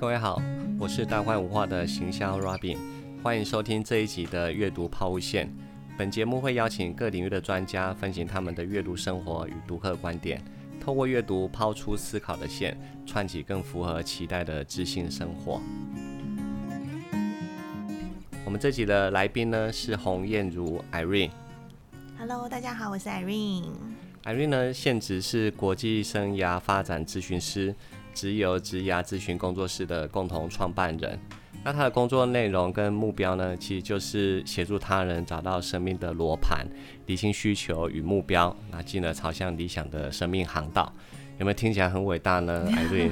各位好，我是大观文化的行销 Robin，欢迎收听这一集的阅读抛物线。本节目会邀请各领域的专家分享他们的阅读生活与读客观点，透过阅读抛出思考的线，串起更符合期待的知性生活。我们这集的来宾呢是洪燕如 Irene。Hello，大家好，我是 Irene。Irene 呢现职是国际生涯发展咨询师。直由职涯咨询工作室的共同创办人，那他的工作内容跟目标呢，其实就是协助他人找到生命的罗盘，理清需求与目标，那进而朝向理想的生命航道。有没有听起来很伟大呢？艾瑞，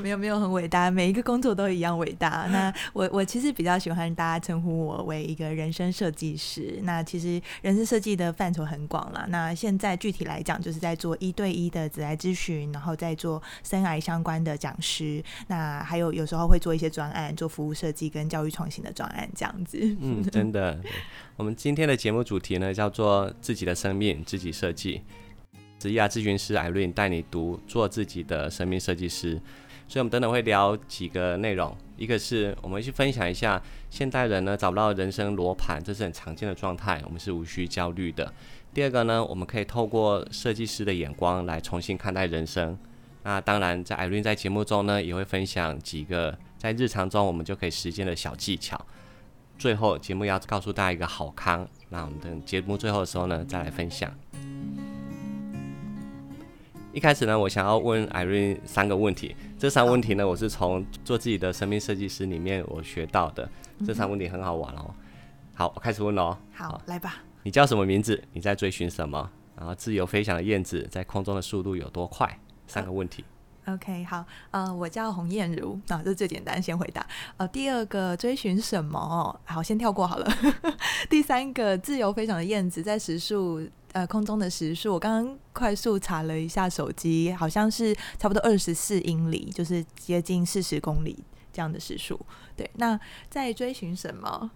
没有没有很伟大，每一个工作都一样伟大。那我我其实比较喜欢大家称呼我为一个人生设计师。那其实人生设计的范畴很广了。那现在具体来讲，就是在做一对一的紫癌咨询，然后在做生癌相关的讲师。那还有有时候会做一些专案，做服务设计跟教育创新的专案这样子。嗯，真的。我们今天的节目主题呢，叫做自己的生命自己设计。职业咨询师艾瑞带你读做自己的生命设计师，所以我们等等会聊几个内容，一个是我们去分享一下现代人呢找不到人生罗盘，这是很常见的状态，我们是无需焦虑的。第二个呢，我们可以透过设计师的眼光来重新看待人生。那当然，在艾瑞在节目中呢也会分享几个在日常中我们就可以实践的小技巧。最后节目要告诉大家一个好康，那我们等节目最后的时候呢再来分享。一开始呢，我想要问艾瑞三个问题。这三个问题呢，我是从做自己的生命设计师里面我学到的。这三个问题很好玩哦。好，我开始问喽。好，来吧。你叫什么名字？你在追寻什么？然后自由飞翔的燕子在空中的速度有多快？三个问题。OK，好。呃，我叫洪燕如。啊，这最简单，先回答。呃，第二个追寻什么？好，先跳过好了。第三个自由飞翔的燕子在时速。呃，空中的时速，我刚刚快速查了一下手机，好像是差不多二十四英里，就是接近四十公里这样的时速。对，那在追寻什么？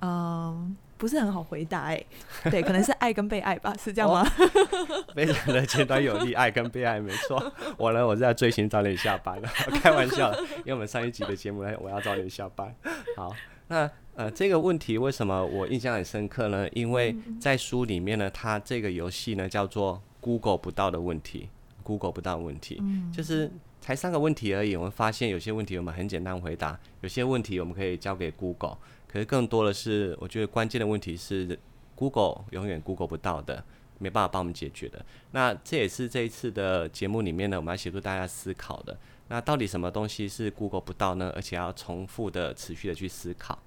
嗯，不是很好回答哎。对，可能是爱跟被爱吧，是这样吗？非常的简短有力，爱跟被爱，没错。我呢，我是在追寻早点下班，开玩笑，因为我们上一集的节目呢，我要早点下班。好，那。呃，这个问题为什么我印象很深刻呢？因为在书里面呢，它这个游戏呢叫做 Google 不到的问题，Google 不到问题，就是才三个问题而已。我们发现有些问题我们很简单回答，有些问题我们可以交给 Google，可是更多的是，我觉得关键的问题是 Google 永远 Google 不到的，没办法帮我们解决的。那这也是这一次的节目里面呢，我们要协助大家思考的。那到底什么东西是 Google 不到呢？而且要重复的、持续的去思考。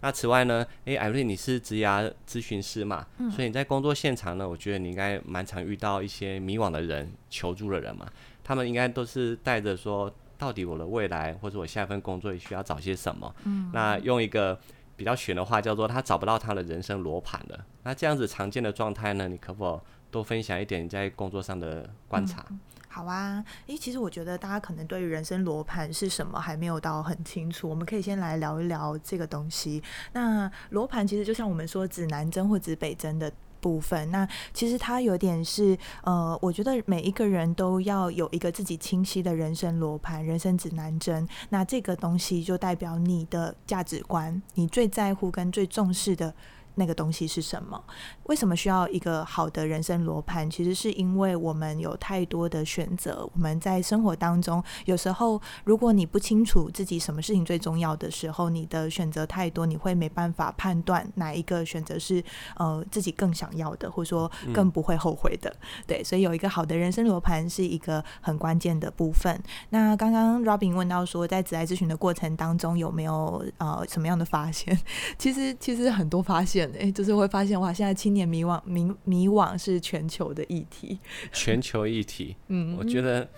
那此外呢？诶，艾瑞，你是职涯咨询师嘛？嗯，所以你在工作现场呢，我觉得你应该蛮常遇到一些迷惘的人、求助的人嘛。他们应该都是带着说，到底我的未来或者我下一份工作需要找些什么？嗯，那用一个比较玄的话叫做，他找不到他的人生罗盘了。那这样子常见的状态呢，你可否多分享一点你在工作上的观察？好啊，诶，其实我觉得大家可能对于人生罗盘是什么还没有到很清楚，我们可以先来聊一聊这个东西。那罗盘其实就像我们说指南针或指北针的部分，那其实它有点是呃，我觉得每一个人都要有一个自己清晰的人生罗盘、人生指南针。那这个东西就代表你的价值观，你最在乎跟最重视的。那个东西是什么？为什么需要一个好的人生罗盘？其实是因为我们有太多的选择。我们在生活当中，有时候如果你不清楚自己什么事情最重要的时候，你的选择太多，你会没办法判断哪一个选择是呃自己更想要的，或者说更不会后悔的。对，所以有一个好的人生罗盘是一个很关键的部分。那刚刚 Robin 问到说，在职爱咨询的过程当中有没有呃什么样的发现？其实其实很多发现。哎，就是会发现哇，现在青年迷惘迷迷惘是全球的议题，全球议题。嗯，我觉得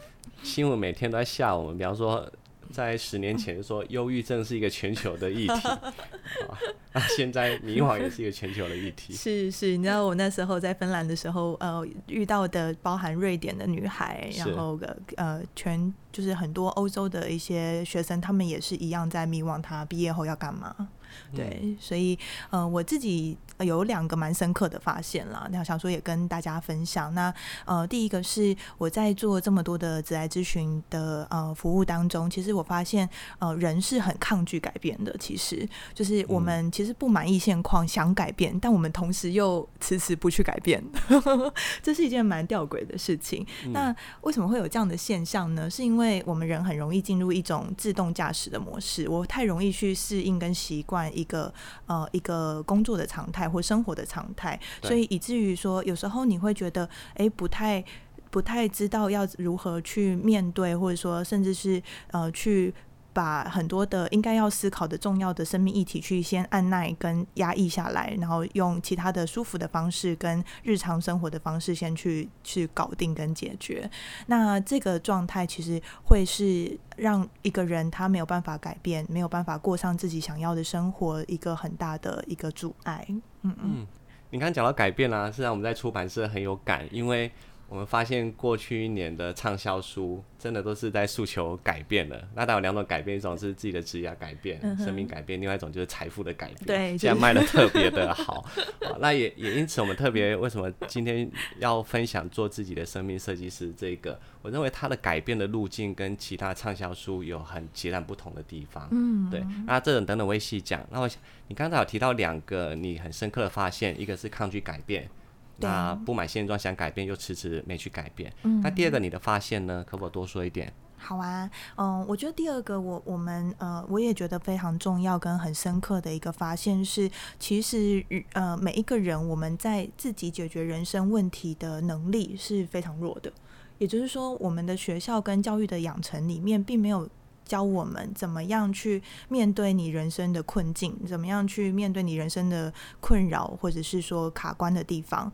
新闻每天都在吓我们，比方说在十年前说 忧郁症是一个全球的议题，啊，现在迷惘也是一个全球的议题。是是，你知道我那时候在芬兰的时候，呃，遇到的包含瑞典的女孩，然后个呃，全就是很多欧洲的一些学生，他们也是一样在迷惘，他毕业后要干嘛？对，所以呃，我自己有两个蛮深刻的发现啦，那想说也跟大家分享。那呃，第一个是我在做这么多的职癌咨询的呃服务当中，其实我发现呃人是很抗拒改变的。其实就是我们其实不满意现况，想改变，但我们同时又迟迟不去改变，这是一件蛮吊诡的事情。那为什么会有这样的现象呢？是因为我们人很容易进入一种自动驾驶的模式，我太容易去适应跟习惯一个呃一个工作的常态或生活的常态，所以以至于说有时候你会觉得哎不太不太知道要如何去面对，或者说甚至是呃去。把很多的应该要思考的重要的生命议题去先按耐跟压抑下来，然后用其他的舒服的方式跟日常生活的方式先去去搞定跟解决。那这个状态其实会是让一个人他没有办法改变，没有办法过上自己想要的生活一个很大的一个阻碍。嗯嗯，你刚讲到改变啦，是让我们在出版社很有感，因为。我们发现过去一年的畅销书，真的都是在诉求改变的。那当然有两种改变，一种是自己的职业改变、生命改变；，另外一种就是财富的改变。对，现在卖的特别的好。那也也因此，我们特别为什么今天要分享做自己的生命设计师这个？我认为它的改变的路径跟其他畅销书有很截然不同的地方。嗯，对。那这种等等我会细讲。那我想你刚才有提到两个你很深刻的发现，一个是抗拒改变。那不满现状想改变又迟迟没去改变。嗯，那第二个你的发现呢？可否多说一点？好啊，嗯，我觉得第二个我我们呃，我也觉得非常重要跟很深刻的一个发现是，其实呃每一个人我们在自己解决人生问题的能力是非常弱的。也就是说，我们的学校跟教育的养成里面并没有。教我们怎么样去面对你人生的困境，怎么样去面对你人生的困扰，或者是说卡关的地方。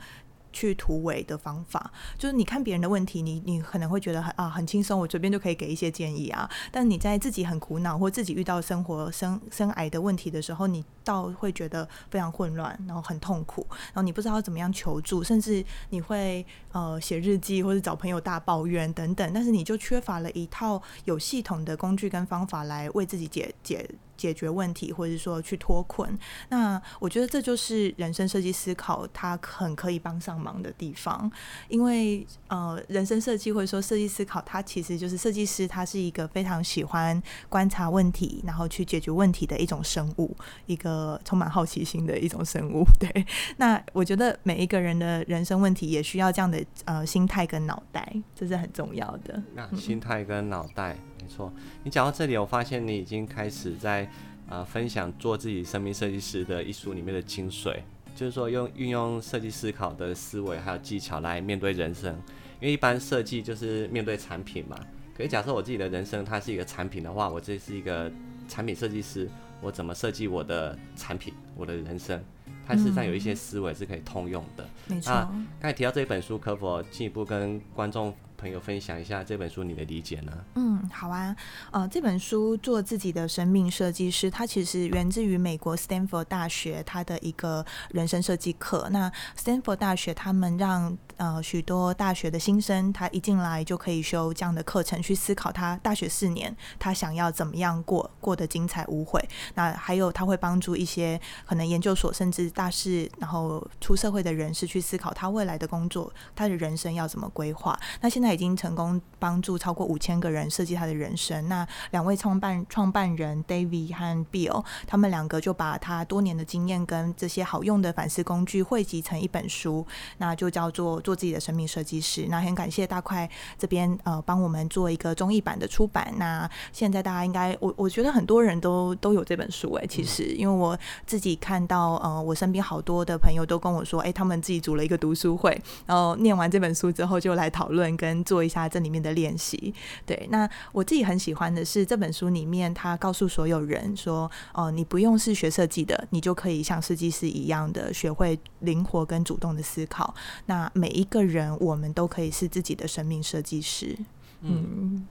去突围的方法，就是你看别人的问题，你你可能会觉得很啊很轻松，我随便就可以给一些建议啊。但你在自己很苦恼或自己遇到生活生生癌的问题的时候，你倒会觉得非常混乱，然后很痛苦，然后你不知道怎么样求助，甚至你会呃写日记或者找朋友大抱怨等等。但是你就缺乏了一套有系统的工具跟方法来为自己解解。解决问题，或者说去脱困，那我觉得这就是人生设计思考，它很可以帮上忙的地方。因为呃，人生设计或者说设计思考，它其实就是设计师，他是一个非常喜欢观察问题，然后去解决问题的一种生物，一个充满好奇心的一种生物。对，那我觉得每一个人的人生问题也需要这样的呃心态跟脑袋，这是很重要的。那心态跟脑袋。没错，你讲到这里，我发现你已经开始在呃分享做自己生命设计师的一书里面的精髓，就是说用运用设计思考的思维还有技巧来面对人生。因为一般设计就是面对产品嘛，可以假设我自己的人生它是一个产品的话，我这是一个产品设计师，我怎么设计我的产品，我的人生，它事实上有一些思维是可以通用的。没错。刚才提到这一本书，可否进一步跟观众？朋友分享一下这本书你的理解呢？嗯，好啊，呃，这本书做自己的生命设计师，它其实源自于美国 Stanford 大学它的一个人生设计课。那 Stanford 大学他们让呃许多大学的新生，他一进来就可以修这样的课程，去思考他大学四年他想要怎么样过过得精彩无悔。那还有他会帮助一些可能研究所甚至大四然后出社会的人士去思考他未来的工作，他的人生要怎么规划。那现在。他已经成功帮助超过五千个人设计他的人生。那两位创办创办人 David 和 Bill，他们两个就把他多年的经验跟这些好用的反思工具汇集成一本书，那就叫做《做自己的生命设计师》。那很感谢大块这边呃帮我们做一个中译版的出版。那现在大家应该我我觉得很多人都都有这本书哎，其实因为我自己看到呃我身边好多的朋友都跟我说，哎，他们自己组了一个读书会，然后念完这本书之后就来讨论跟。做一下这里面的练习，对。那我自己很喜欢的是这本书里面，他告诉所有人说：“哦，你不用是学设计的，你就可以像设计师一样的学会灵活跟主动的思考。那每一个人，我们都可以是自己的生命设计师。”嗯，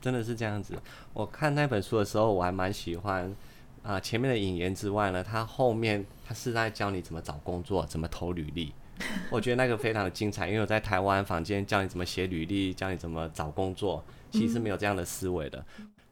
真的是这样子。我看那本书的时候，我还蛮喜欢啊，前面的引言之外呢，他后面他是在教你怎么找工作，怎么投履历。我觉得那个非常的精彩，因为我在台湾房间教你怎么写履历，教你怎么找工作，其实没有这样的思维的。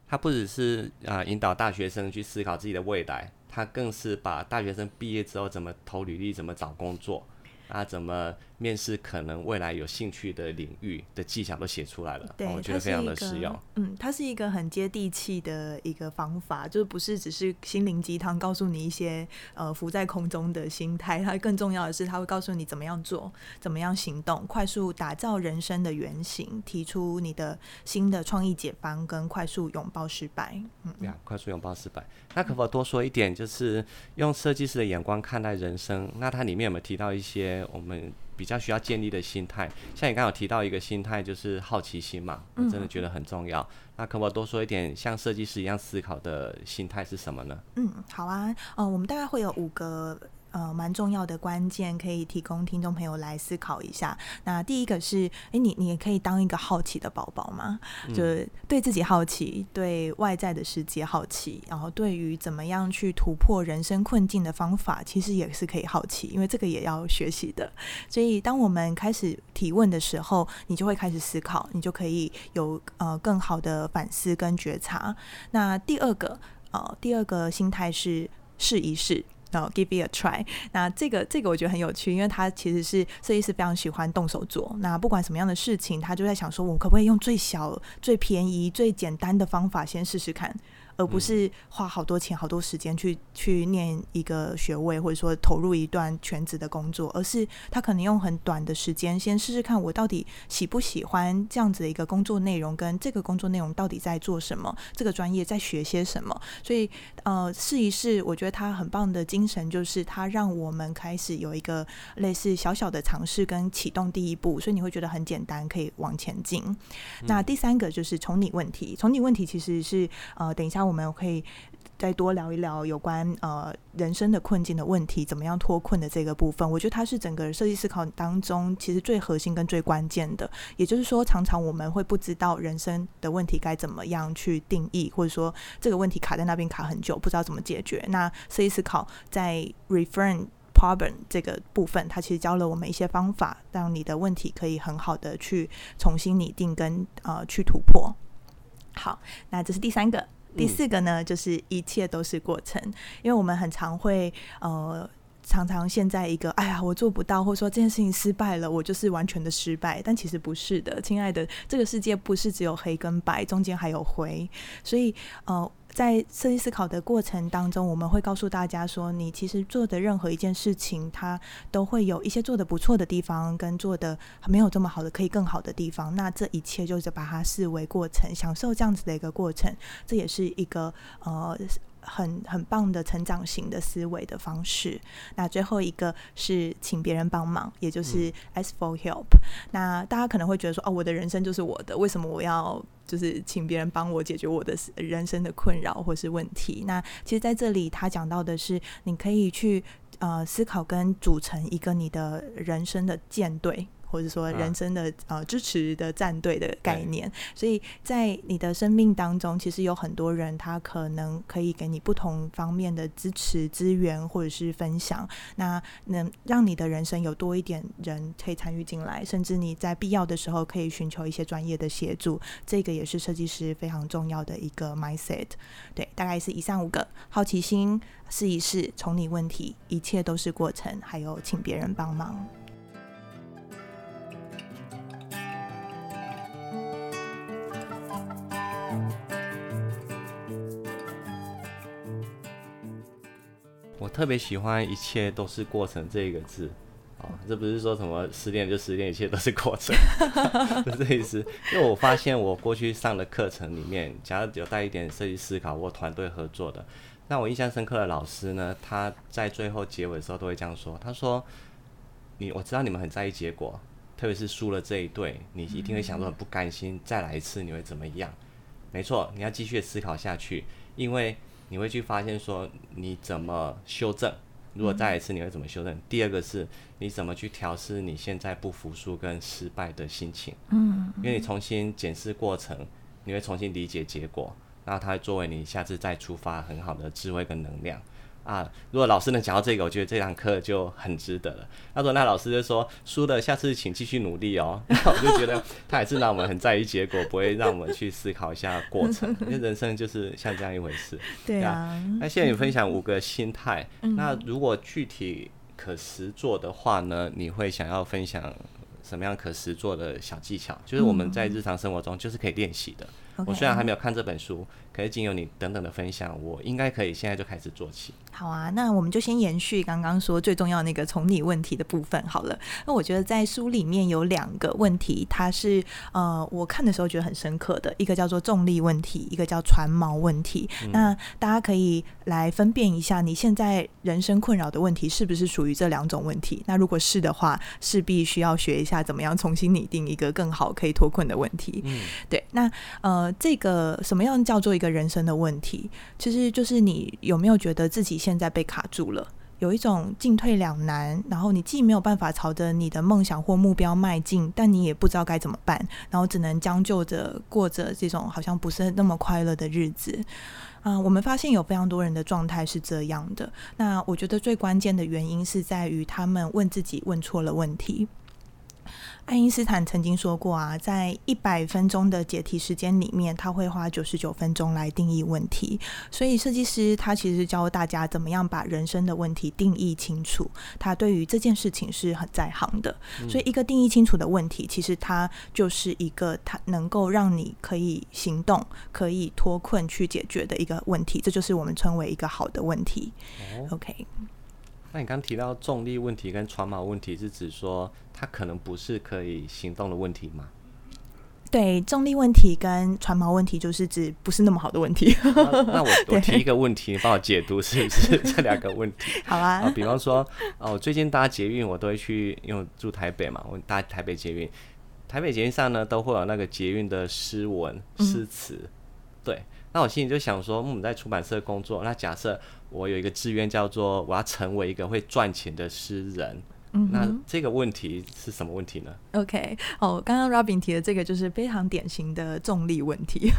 他不只是啊引导大学生去思考自己的未来，他更是把大学生毕业之后怎么投履历、怎么找工作。啊，怎么面试可能未来有兴趣的领域的技巧都写出来了，我觉得非常的实用。嗯，它是一个很接地气的一个方法，就是不是只是心灵鸡汤，告诉你一些呃浮在空中的心态。它更重要的是，它会告诉你怎么样做，怎么样行动，快速打造人生的原型，提出你的新的创意解方，跟快速拥抱失败。嗯，呀，快速拥抱失败。那可否多说一点，就是用设计师的眼光看待人生？那它里面有没有提到一些？我们比较需要建立的心态，像你刚刚有提到一个心态，就是好奇心嘛，我真的觉得很重要。那可不可以多说一点，像设计师一样思考的心态是什么呢？嗯，好啊，呃，我们大概会有五个。呃，蛮重要的关键可以提供听众朋友来思考一下。那第一个是，哎，你你也可以当一个好奇的宝宝吗？就是对自己好奇，对外在的世界好奇，然后对于怎么样去突破人生困境的方法，其实也是可以好奇，因为这个也要学习的。所以，当我们开始提问的时候，你就会开始思考，你就可以有呃更好的反思跟觉察。那第二个，呃，第二个心态是试一试。然后 give it a try。那这个这个我觉得很有趣，因为他其实是设计师非常喜欢动手做。那不管什么样的事情，他就在想说，我可不可以用最小、最便宜、最简单的方法先试试看。而不是花好多钱、好多时间去去念一个学位，或者说投入一段全职的工作，而是他可能用很短的时间先试试看，我到底喜不喜欢这样子的一个工作内容，跟这个工作内容到底在做什么，这个专业在学些什么。所以，呃，试一试，我觉得他很棒的精神就是他让我们开始有一个类似小小的尝试跟启动第一步，所以你会觉得很简单，可以往前进。那第三个就是从你问题，从你问题其实是呃，等一下。那我们可以再多聊一聊有关呃人生的困境的问题，怎么样脱困的这个部分。我觉得它是整个设计思考当中其实最核心跟最关键的。也就是说，常常我们会不知道人生的问题该怎么样去定义，或者说这个问题卡在那边卡很久，不知道怎么解决。那设计思考在 reframe problem 这个部分，它其实教了我们一些方法，让你的问题可以很好的去重新拟定跟呃去突破。好，那这是第三个。第四个呢，就是一切都是过程，因为我们很常会呃，常常陷在一个哎呀，我做不到，或者说这件事情失败了，我就是完全的失败。但其实不是的，亲爱的，这个世界不是只有黑跟白，中间还有灰，所以呃。在设计思考的过程当中，我们会告诉大家说，你其实做的任何一件事情，它都会有一些做的不错的地方，跟做的没有这么好的可以更好的地方。那这一切就是把它视为过程，享受这样子的一个过程，这也是一个呃。很很棒的成长型的思维的方式。那最后一个是请别人帮忙，也就是 ask for help。那大家可能会觉得说，哦，我的人生就是我的，为什么我要就是请别人帮我解决我的人生的困扰或是问题？那其实在这里，他讲到的是，你可以去呃思考跟组成一个你的人生的舰队。或者说人生的呃支持的战队的概念，所以在你的生命当中，其实有很多人，他可能可以给你不同方面的支持资源或者是分享，那能让你的人生有多一点人可以参与进来，甚至你在必要的时候可以寻求一些专业的协助，这个也是设计师非常重要的一个 mindset。对，大概是以上五个：好奇心、试一试、从你问题、一切都是过程，还有请别人帮忙。特别喜欢“一切都是过程”这个字，哦，这不是说什么失恋就失恋，一切都是过程，是这意思。因为我发现我过去上的课程里面，假如有带一点设计思考或团队合作的，那我印象深刻的老师呢，他在最后结尾的时候都会这样说：“他说，你我知道你们很在意结果，特别是输了这一对，你一定会想说很不甘心，再来一次你会怎么样？没错，你要继续思考下去，因为。”你会去发现说你怎么修正？如果再一次，你会怎么修正？第二个是你怎么去调试你现在不服输跟失败的心情？嗯，因为你重新检视过程，你会重新理解结果，那它会作为你下次再出发很好的智慧跟能量。啊，如果老师能讲到这个，我觉得这堂课就很值得了。他说，那老师就说输了，下次请继续努力哦。那我就觉得他也是让我们很在意结果，不会让我们去思考一下过程，因为人生就是像这样一回事。对啊。那现在你分享五个心态，那如果具体可实做的话呢，你会想要分享什么样可实做的小技巧？就是我们在日常生活中就是可以练习的。我虽然还没有看这本书，可是经由你等等的分享，我应该可以现在就开始做起。好啊，那我们就先延续刚刚说最重要那个从你问题的部分好了。那我觉得在书里面有两个问题，它是呃我看的时候觉得很深刻的，一个叫做重力问题，一个叫船锚问题。那大家可以来分辨一下，你现在人生困扰的问题是不是属于这两种问题？那如果是的话，势必需要学一下怎么样重新拟定一个更好可以脱困的问题。嗯，对。那呃，这个什么样叫做一个人生的问题？其实就是你有没有觉得自己。现在被卡住了，有一种进退两难，然后你既没有办法朝着你的梦想或目标迈进，但你也不知道该怎么办，然后只能将就着过着这种好像不是那么快乐的日子。啊，我们发现有非常多人的状态是这样的。那我觉得最关键的原因是在于他们问自己问错了问题。爱因斯坦曾经说过啊，在一百分钟的解题时间里面，他会花九十九分钟来定义问题。所以，设计师他其实教大家怎么样把人生的问题定义清楚。他对于这件事情是很在行的。所以，一个定义清楚的问题，其实它就是一个它能够让你可以行动、可以脱困去解决的一个问题。这就是我们称为一个好的问题。OK。那你刚提到重力问题跟船锚问题，是指说它可能不是可以行动的问题吗？对，重力问题跟船锚问题就是指不是那么好的问题。那我 我提一个问题，你帮我解读是不是这两个问题？好啊。比方说，哦，最近搭捷运我都会去，因为住台北嘛，我搭台北捷运，台北捷运上呢都会有那个捷运的诗文诗词。对，那我心里就想说，嗯，在出版社工作，那假设。我有一个志愿叫做我要成为一个会赚钱的诗人，那这个问题是什么问题呢？OK，哦，刚刚 Robin 提的这个就是非常典型的重力问题。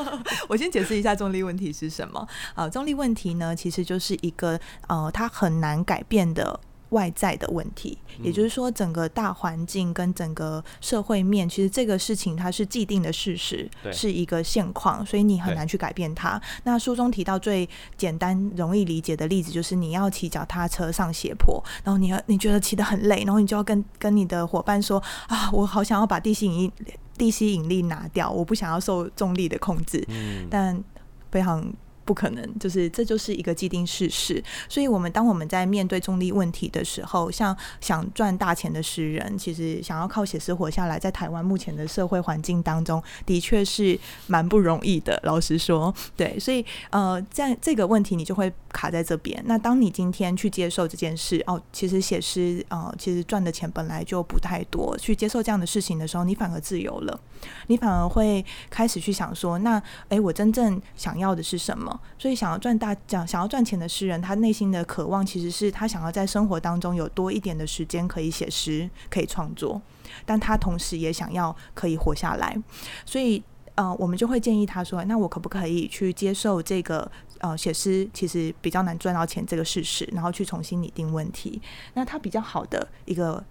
我先解释一下重力问题是什么。啊，重力问题呢，其实就是一个呃，它很难改变的。外在的问题，也就是说，整个大环境跟整个社会面，其实这个事情它是既定的事实，是一个现况，所以你很难去改变它。那书中提到最简单容易理解的例子，就是你要骑脚踏车上斜坡，然后你要你觉得骑得很累，然后你就要跟跟你的伙伴说啊，我好想要把地心引力地吸引力拿掉，我不想要受重力的控制，但非常。不可能，就是这就是一个既定事实。所以，我们当我们在面对重力问题的时候，像想赚大钱的诗人，其实想要靠写诗活下来，在台湾目前的社会环境当中，的确是蛮不容易的。老实说，对，所以呃，在这个问题，你就会卡在这边。那当你今天去接受这件事，哦，其实写诗呃，其实赚的钱本来就不太多，去接受这样的事情的时候，你反而自由了，你反而会开始去想说，那哎，我真正想要的是什么？所以，想要赚大讲想要赚钱的诗人，他内心的渴望其实是他想要在生活当中有多一点的时间可以写诗、可以创作，但他同时也想要可以活下来。所以，呃，我们就会建议他说：“那我可不可以去接受这个呃写诗其实比较难赚到钱这个事实，然后去重新拟定问题？那他比较好的一个。”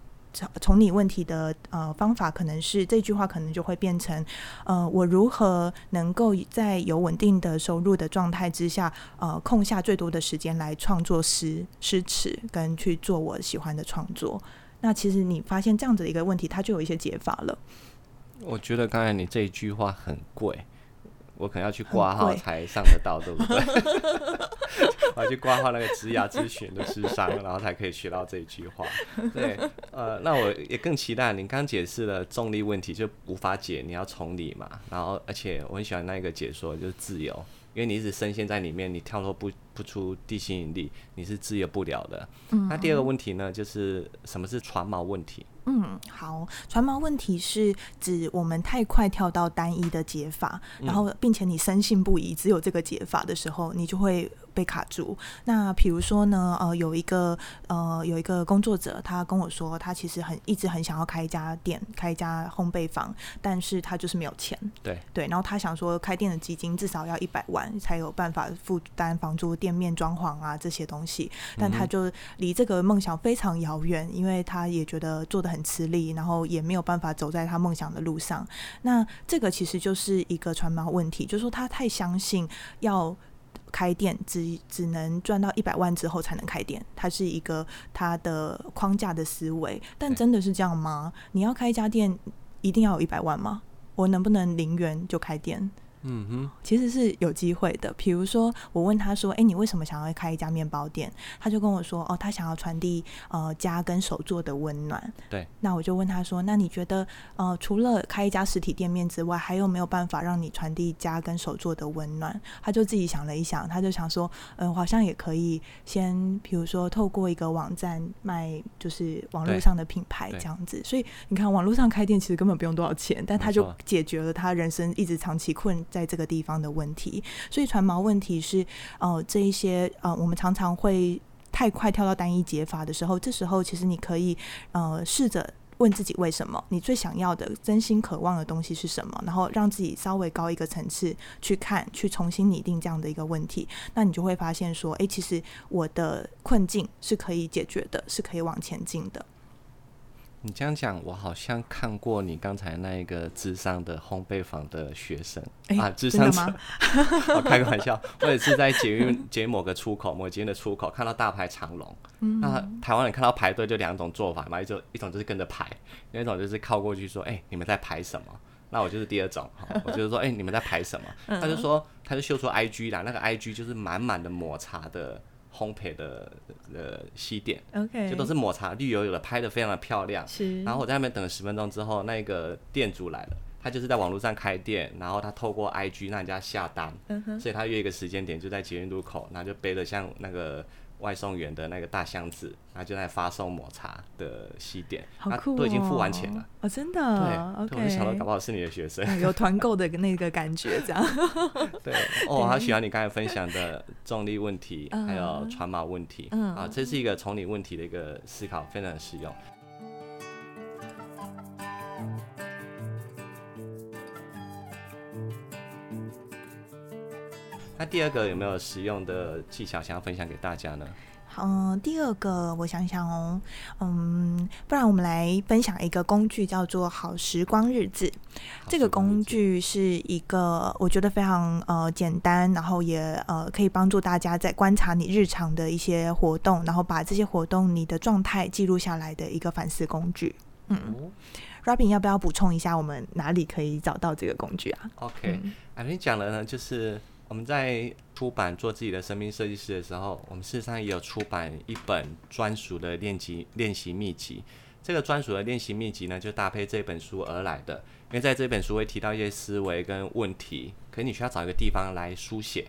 从你问题的呃方法，可能是这句话可能就会变成，呃，我如何能够在有稳定的收入的状态之下，呃，空下最多的时间来创作诗诗词，跟去做我喜欢的创作。那其实你发现这样子的一个问题，它就有一些解法了。我觉得刚才你这一句话很贵。我可能要去挂号才上得到，对不对？我要去挂号那个职涯咨询的智商，然后才可以学到这一句话。对，呃，那我也更期待您刚解释了重力问题就无法解，你要从理嘛。然后，而且我很喜欢那一个解说，就是自由，因为你一直深陷在里面，你跳脱不不出地心引力，你是自由不了的。那第二个问题呢，就是什么是船锚问题？嗯，好，船锚问题是指我们太快跳到单一的解法，然后并且你深信不疑只有这个解法的时候，你就会被卡住。那比如说呢，呃，有一个呃有一个工作者，他跟我说，他其实很一直很想要开一家店，开一家烘焙坊，但是他就是没有钱。对对，然后他想说，开店的基金至少要一百万，才有办法负担房租、店面装潢啊这些东西。但他就离这个梦想非常遥远，因为他也觉得做的很吃力，然后也没有办法走在他梦想的路上。那这个其实就是一个传媒问题，就是说他太相信要开店只只能赚到一百万之后才能开店，它是一个它的框架的思维。但真的是这样吗？你要开一家店一定要有一百万吗？我能不能零元就开店？嗯哼，其实是有机会的。比如说，我问他说：“哎，你为什么想要开一家面包店？”他就跟我说：“哦，他想要传递呃家跟手做的温暖。”对。那我就问他说：“那你觉得呃，除了开一家实体店面之外，还有没有办法让你传递家跟手做的温暖？”他就自己想了一想，他就想说：“嗯，我好像也可以先，比如说透过一个网站卖，就是网络上的品牌这样子。所以你看，网络上开店其实根本不用多少钱，但他就解决了他人生一直长期困。”在这个地方的问题，所以传毛问题是，呃，这一些呃，我们常常会太快跳到单一解法的时候，这时候其实你可以呃试着问自己为什么，你最想要的、真心渴望的东西是什么，然后让自己稍微高一个层次去看，去重新拟定这样的一个问题，那你就会发现说，哎，其实我的困境是可以解决的，是可以往前进的。你这样讲，我好像看过你刚才那一个智商的烘焙坊的学生啊，智商吗？我 开个玩笑，我也是在捷运 捷某个出口，某捷运的出口看到大排长龙。那台湾人看到排队就两种做法嘛，一种一种就是跟着排，另一种就是靠过去说：“哎，你们在排什么？”那我就是第二种，我就是说：“哎，你们在排什么？”他就说，他就秀出 I G 啦，那个 I G 就是满满的抹茶的。烘焙的呃西点，OK，就都是抹茶绿油油的，拍的非常的漂亮。是，然后我在那边等了十分钟之后，那个店主来了，他就是在网络上开店，然后他透过 IG 让人家下单，所以他约一个时间点就在捷运路口，然后就背着像那个。外送员的那个大箱子，然后就在发送抹茶的西点，好酷都已经付完钱了。哦，真的，对我就想到搞不好是你的学生，有团购的那个感觉，这样，对，哦，好喜欢你刚才分享的重力问题，还有传码问题，啊，这是一个从你问题的一个思考，非常的实用。那第二个有没有实用的技巧想要分享给大家呢？嗯，第二个我想想哦，嗯，不然我们来分享一个工具，叫做好时光日志。这个工具是一个我觉得非常呃简单，然后也呃可以帮助大家在观察你日常的一些活动，然后把这些活动你的状态记录下来的一个反思工具。嗯，Robin 要不要补充一下，我们哪里可以找到这个工具啊？OK，阿明讲了呢，就是。我们在出版做自己的生命设计师的时候，我们事实上也有出版一本专属的练习练习秘籍。这个专属的练习秘籍呢，就搭配这本书而来的。因为在这本书会提到一些思维跟问题，可能你需要找一个地方来书写。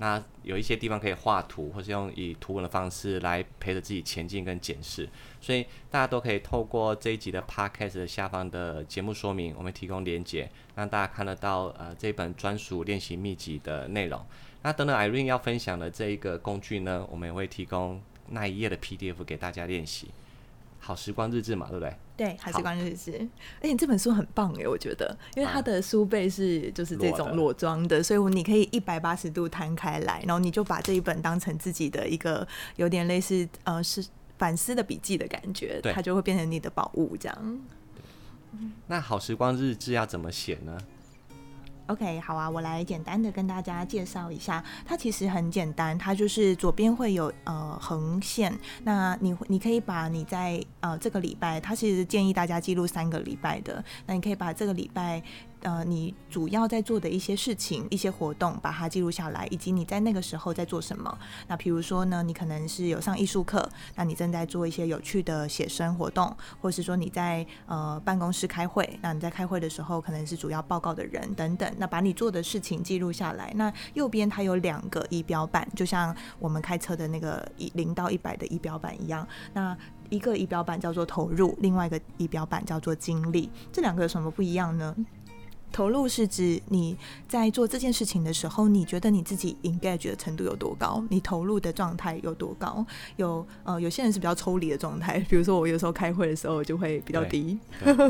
那有一些地方可以画图，或是用以图文的方式来陪着自己前进跟检视，所以大家都可以透过这一集的 podcast 的下方的节目说明，我们提供连接，让大家看得到呃这本专属练习秘籍的内容。那等等 Irene 要分享的这一个工具呢，我们也会提供那一页的 PDF 给大家练习。好时光日志嘛，对不对？对，好时光日志。而且这本书很棒哎，我觉得，因为它的书背是就是这种裸装的，所以你可以一百八十度摊开来，然后你就把这一本当成自己的一个有点类似呃是反思的笔记的感觉，它就会变成你的宝物这样。那好时光日志要怎么写呢？OK，好啊，我来简单的跟大家介绍一下，它其实很简单，它就是左边会有呃横线，那你你可以把你在呃这个礼拜，它其实建议大家记录三个礼拜的，那你可以把这个礼拜。呃，你主要在做的一些事情、一些活动，把它记录下来，以及你在那个时候在做什么。那比如说呢，你可能是有上艺术课，那你正在做一些有趣的写生活动，或是说你在呃办公室开会，那你在开会的时候可能是主要报告的人等等。那把你做的事情记录下来。那右边它有两个仪表板，就像我们开车的那个一零到一百的仪表板一样。那一个仪表板叫做投入，另外一个仪表板叫做精力。这两个有什么不一样呢？投入是指你在做这件事情的时候，你觉得你自己 engage 的程度有多高，你投入的状态有多高？有呃，有些人是比较抽离的状态，比如说我有时候开会的时候就会比较低，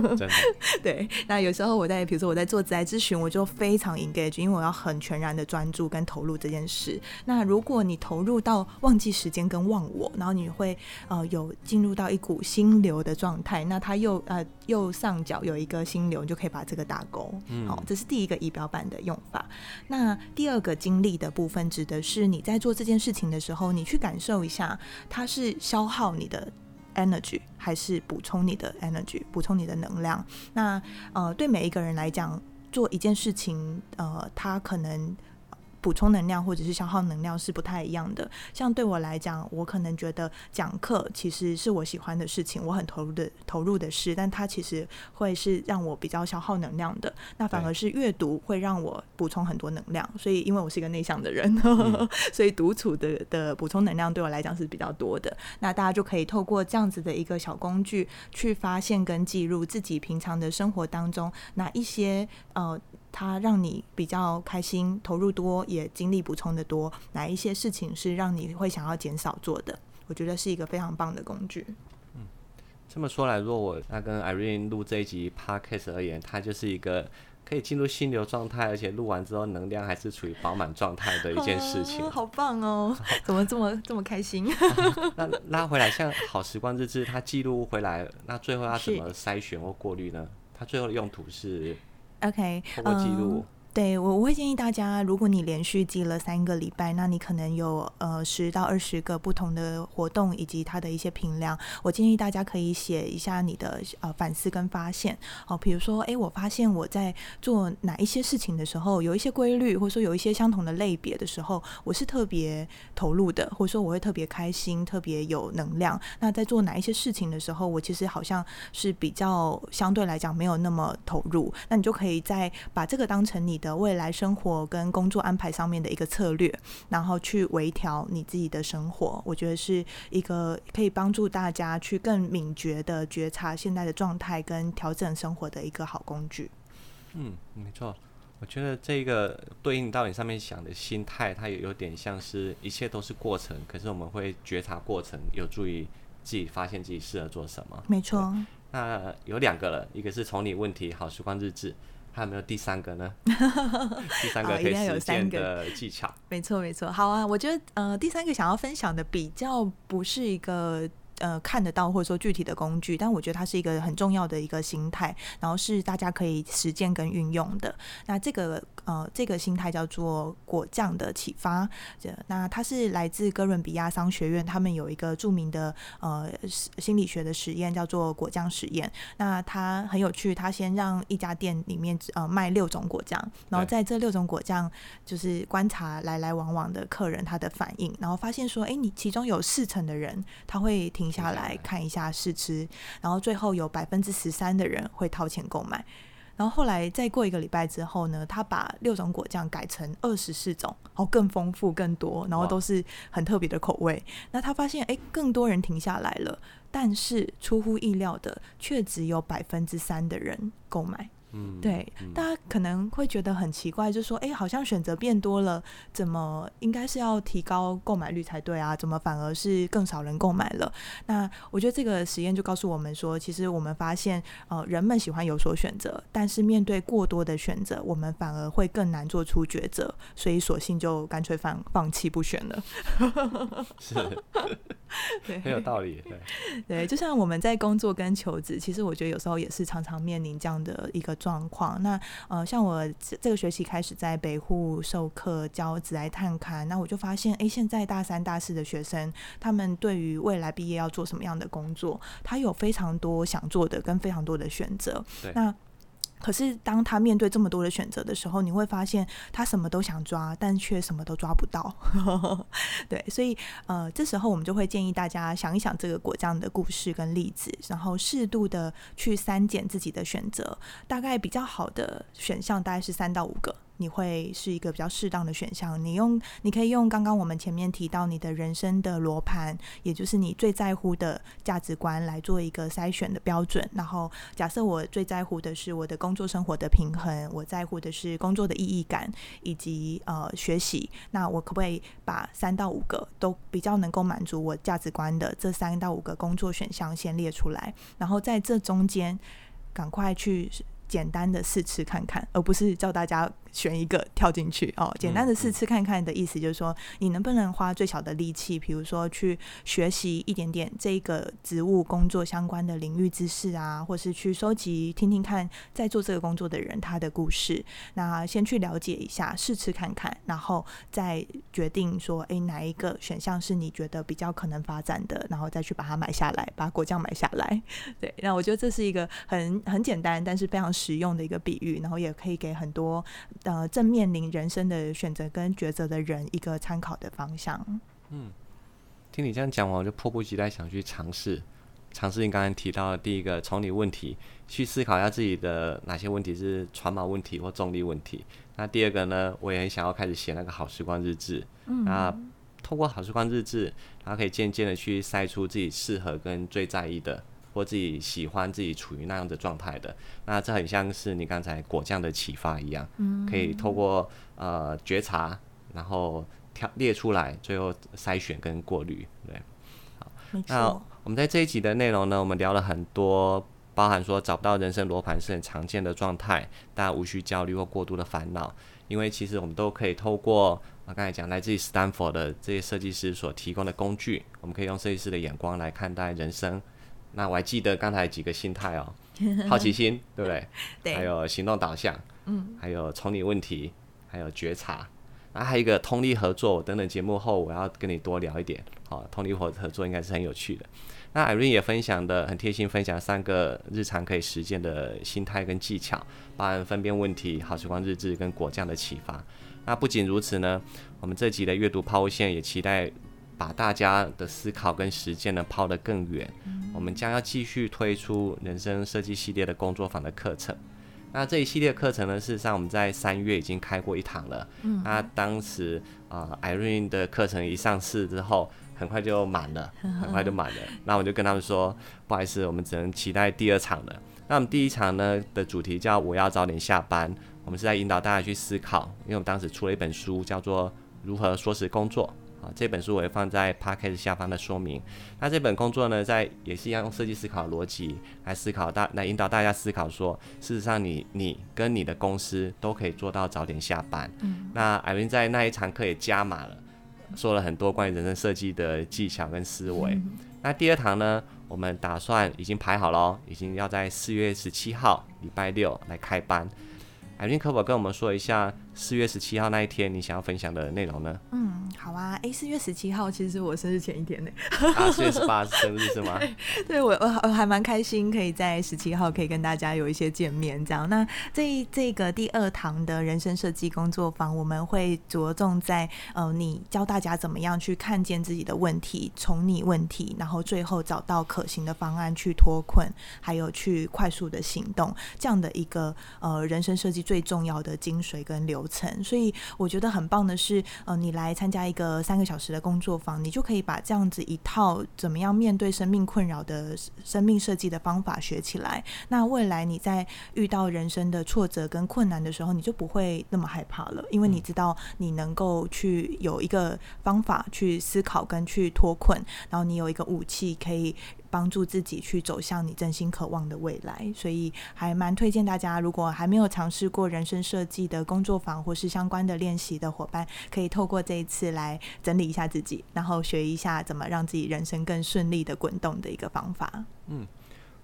对。那有时候我在比如说我在做职业咨询，我就非常 engage，因为我要很全然的专注跟投入这件事。那如果你投入到忘记时间跟忘我，然后你会呃有进入到一股心流的状态，那他又呃右上角有一个心流，你就可以把这个打勾。好，这是第一个仪表板的用法。那第二个经历的部分，指的是你在做这件事情的时候，你去感受一下，它是消耗你的 energy，还是补充你的 energy，补充你的能量。那呃，对每一个人来讲，做一件事情，呃，他可能。补充能量或者是消耗能量是不太一样的。像对我来讲，我可能觉得讲课其实是我喜欢的事情，我很投入的投入的事，但它其实会是让我比较消耗能量的。那反而是阅读会让我补充很多能量。所以因为我是一个内向的人，所以独处的的补充能量对我来讲是比较多的。那大家就可以透过这样子的一个小工具，去发现跟记录自己平常的生活当中哪一些呃。它让你比较开心，投入多，也精力补充的多。哪一些事情是让你会想要减少做的？我觉得是一个非常棒的工具。嗯，这么说来，若我那跟 Irene 录这一集 Podcast 而言，它就是一个可以进入心流状态，而且录完之后能量还是处于饱满状态的一件事情。好棒哦！怎么这么这么开心？那拉回来，像好时光日志，它记录回来，那最后要怎么筛选或过滤呢？它最后的用途是？OK，通过记录。对我，我会建议大家，如果你连续记了三个礼拜，那你可能有呃十到二十个不同的活动以及它的一些评量。我建议大家可以写一下你的呃反思跟发现哦，比如说，哎，我发现我在做哪一些事情的时候，有一些规律，或者说有一些相同的类别的时候，我是特别投入的，或者说我会特别开心，特别有能量。那在做哪一些事情的时候，我其实好像是比较相对来讲没有那么投入。那你就可以再把这个当成你。的未来生活跟工作安排上面的一个策略，然后去微调你自己的生活，我觉得是一个可以帮助大家去更敏觉的觉察现在的状态跟调整生活的一个好工具。嗯，没错，我觉得这个对应到你上面想的心态，它也有点像是一切都是过程，可是我们会觉察过程，有助于自己发现自己适合做什么。没错。那有两个了，一个是从你问题好时光日志。还有没有第三个呢？第三个可以有三个技巧。没错，没错。好啊，我觉得呃，第三个想要分享的比较不是一个。呃，看得到或者说具体的工具，但我觉得它是一个很重要的一个心态，然后是大家可以实践跟运用的。那这个呃，这个心态叫做果酱的启发。那它是来自哥伦比亚商学院，他们有一个著名的呃心理学的实验，叫做果酱实验。那它很有趣，它先让一家店里面呃卖六种果酱，然后在这六种果酱就是观察来来往往的客人他的反应，然后发现说，哎，你其中有四成的人他会停。下来看一下试吃，然后最后有百分之十三的人会掏钱购买，然后后来再过一个礼拜之后呢，他把六种果酱改成二十四种，然后更丰富更多，然后都是很特别的口味。那他发现，哎，更多人停下来了，但是出乎意料的，却只有百分之三的人购买。嗯，对，大家可能会觉得很奇怪，就说，哎，好像选择变多了，怎么应该是要提高购买率才对啊？怎么反而是更少人购买了？那我觉得这个实验就告诉我们说，其实我们发现，呃，人们喜欢有所选择，但是面对过多的选择，我们反而会更难做出抉择，所以索性就干脆放放弃不选了。是，对，很有道理。对，对，就像我们在工作跟求职，其实我觉得有时候也是常常面临这样的一个。状况，那呃，像我这个学期开始在北户授课教子来探勘，那我就发现，哎，现在大三、大四的学生，他们对于未来毕业要做什么样的工作，他有非常多想做的，跟非常多的选择。那可是，当他面对这么多的选择的时候，你会发现他什么都想抓，但却什么都抓不到。对，所以呃，这时候我们就会建议大家想一想这个果酱的故事跟例子，然后适度的去删减自己的选择。大概比较好的选项大概是三到五个。你会是一个比较适当的选项。你用，你可以用刚刚我们前面提到你的人生的罗盘，也就是你最在乎的价值观来做一个筛选的标准。然后，假设我最在乎的是我的工作生活的平衡，我在乎的是工作的意义感以及呃学习，那我可不可以把三到五个都比较能够满足我价值观的这三到五个工作选项先列出来，然后在这中间赶快去。简单的试吃看看，而不是叫大家选一个跳进去哦。简单的试吃看看的意思就是说，你能不能花最小的力气，比如说去学习一点点这个职务工作相关的领域知识啊，或是去收集听听看在做这个工作的人他的故事。那先去了解一下，试吃看看，然后再决定说，诶，哪一个选项是你觉得比较可能发展的，然后再去把它买下来，把果酱买下来。对，那我觉得这是一个很很简单，但是非常。实用的一个比喻，然后也可以给很多呃正面临人生的选择跟抉择的人一个参考的方向。嗯，听你这样讲完，我就迫不及待想去尝试尝试你刚才提到的第一个，从你问题去思考一下自己的哪些问题是传码问题或重力问题。那第二个呢，我也很想要开始写那个好时光日志。嗯，那通过好时光日志，然后可以渐渐的去筛出自己适合跟最在意的。或自己喜欢自己处于那样的状态的，那这很像是你刚才果酱的启发一样，可以透过呃觉察，然后挑列出来，最后筛选跟过滤，对。好，那我们在这一集的内容呢，我们聊了很多，包含说找不到人生罗盘是很常见的状态，大家无需焦虑或过度的烦恼，因为其实我们都可以透过啊刚才讲来自于斯坦福的这些设计师所提供的工具，我们可以用设计师的眼光来看待人生。那我还记得刚才几个心态哦，好奇心，对不对？对。还有行动导向，嗯，还有从你问题，还有觉察，然后还有一个通力合作等等。节目后我要跟你多聊一点，好，通力合合作应该是很有趣的。那艾瑞也分享的很贴心，分享三个日常可以实践的心态跟技巧，包含分辨问题、好时光日志跟果酱的启发。那不仅如此呢，我们这集的阅读抛物线也期待。把大家的思考跟实践呢抛得更远，我们将要继续推出人生设计系列的工作坊的课程。那这一系列课程呢，事实上我们在三月已经开过一堂了。嗯那当时啊，Irene 的课程一上市之后，很快就满了，很快就满了。那我就跟他们说，不好意思，我们只能期待第二场了。那我们第一场呢的主题叫“我要早点下班”，我们是在引导大家去思考，因为我们当时出了一本书，叫做《如何说时工作》。啊，这本书我会放在 p a c k a g e 下方的说明。那这本工作呢，在也是一样用设计思考逻辑来思考大，来引导大家思考说，事实上你你跟你的公司都可以做到早点下班。嗯。那艾文在那一堂课也加码了，说了很多关于人生设计的技巧跟思维。那第二堂呢，我们打算已经排好了，已经要在四月十七号礼拜六来开班。海军可否跟我们说一下四月十七号那一天你想要分享的内容呢？嗯，好啊。哎，四月十七号其实是我生日前一天呢。啊，四月十八生日是吗？对，我我还蛮开心，可以在十七号可以跟大家有一些见面。这样，那这这个第二堂的人生设计工作坊，我们会着重在呃，你教大家怎么样去看见自己的问题，从你问题，然后最后找到可行的方案去脱困，还有去快速的行动，这样的一个呃人生设计。最重要的精髓跟流程，所以我觉得很棒的是，呃，你来参加一个三个小时的工作坊，你就可以把这样子一套怎么样面对生命困扰的生命设计的方法学起来。那未来你在遇到人生的挫折跟困难的时候，你就不会那么害怕了，因为你知道你能够去有一个方法去思考跟去脱困，然后你有一个武器可以。帮助自己去走向你真心渴望的未来，所以还蛮推荐大家，如果还没有尝试过人生设计的工作坊或是相关的练习的伙伴，可以透过这一次来整理一下自己，然后学一下怎么让自己人生更顺利的滚动的一个方法。嗯，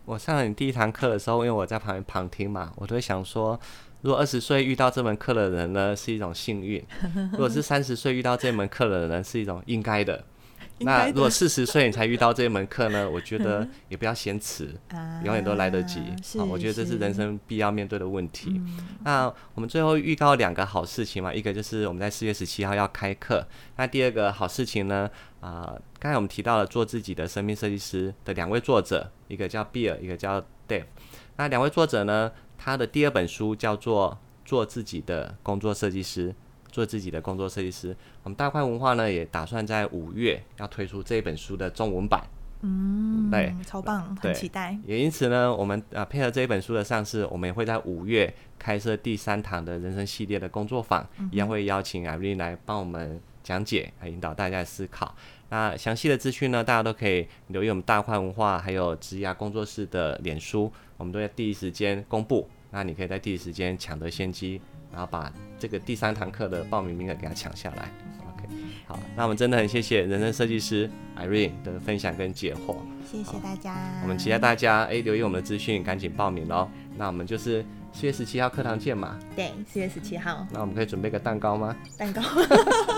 我上了你第一堂课的时候，因为我在旁边旁听嘛，我都会想说，如果二十岁遇到这门课的人呢，是一种幸运；如果是三十岁遇到这门课的人，是一种应该的。那如果四十岁你才遇到这一门课呢？我觉得也不要嫌迟，永远都来得及。啊，我觉得这是人生必要面对的问题。那我们最后预告两个好事情嘛，一个就是我们在四月十七号要开课。那第二个好事情呢？啊，刚才我们提到了做自己的生命设计师的两位作者，一个叫 Bill，一个叫 Dave。那两位作者呢，他的第二本书叫做《做自己的工作设计师，做自己的工作设计师。我们大块文化呢也打算在五月要推出这本书的中文版。嗯，对，超棒，很期待。也因此呢，我们啊配合这一本书的上市，我们也会在五月开设第三堂的人生系列的工作坊，一样会邀请艾瑞来帮我们讲解，来引导大家思考。那详细的资讯呢，大家都可以留意我们大块文化还有职涯工作室的脸书，我们都在第一时间公布。那你可以在第一时间抢得先机，然后把这个第三堂课的报名名额给它抢下来。OK，好，那我们真的很谢谢人生设计师 Irene 的分享跟解惑，谢谢大家。我们期待大家哎留意我们的资讯，赶紧报名喽。那我们就是四月十七号课堂见嘛。对，四月十七号。那我们可以准备个蛋糕吗？蛋糕。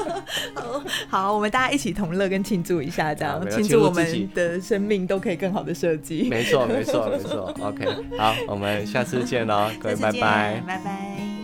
好，我们大家一起同乐跟庆祝一下，这样庆祝我们的生命都可以更好的设计。没错，没错，没错。OK，好，我们下次见喽，各位拜拜，拜拜。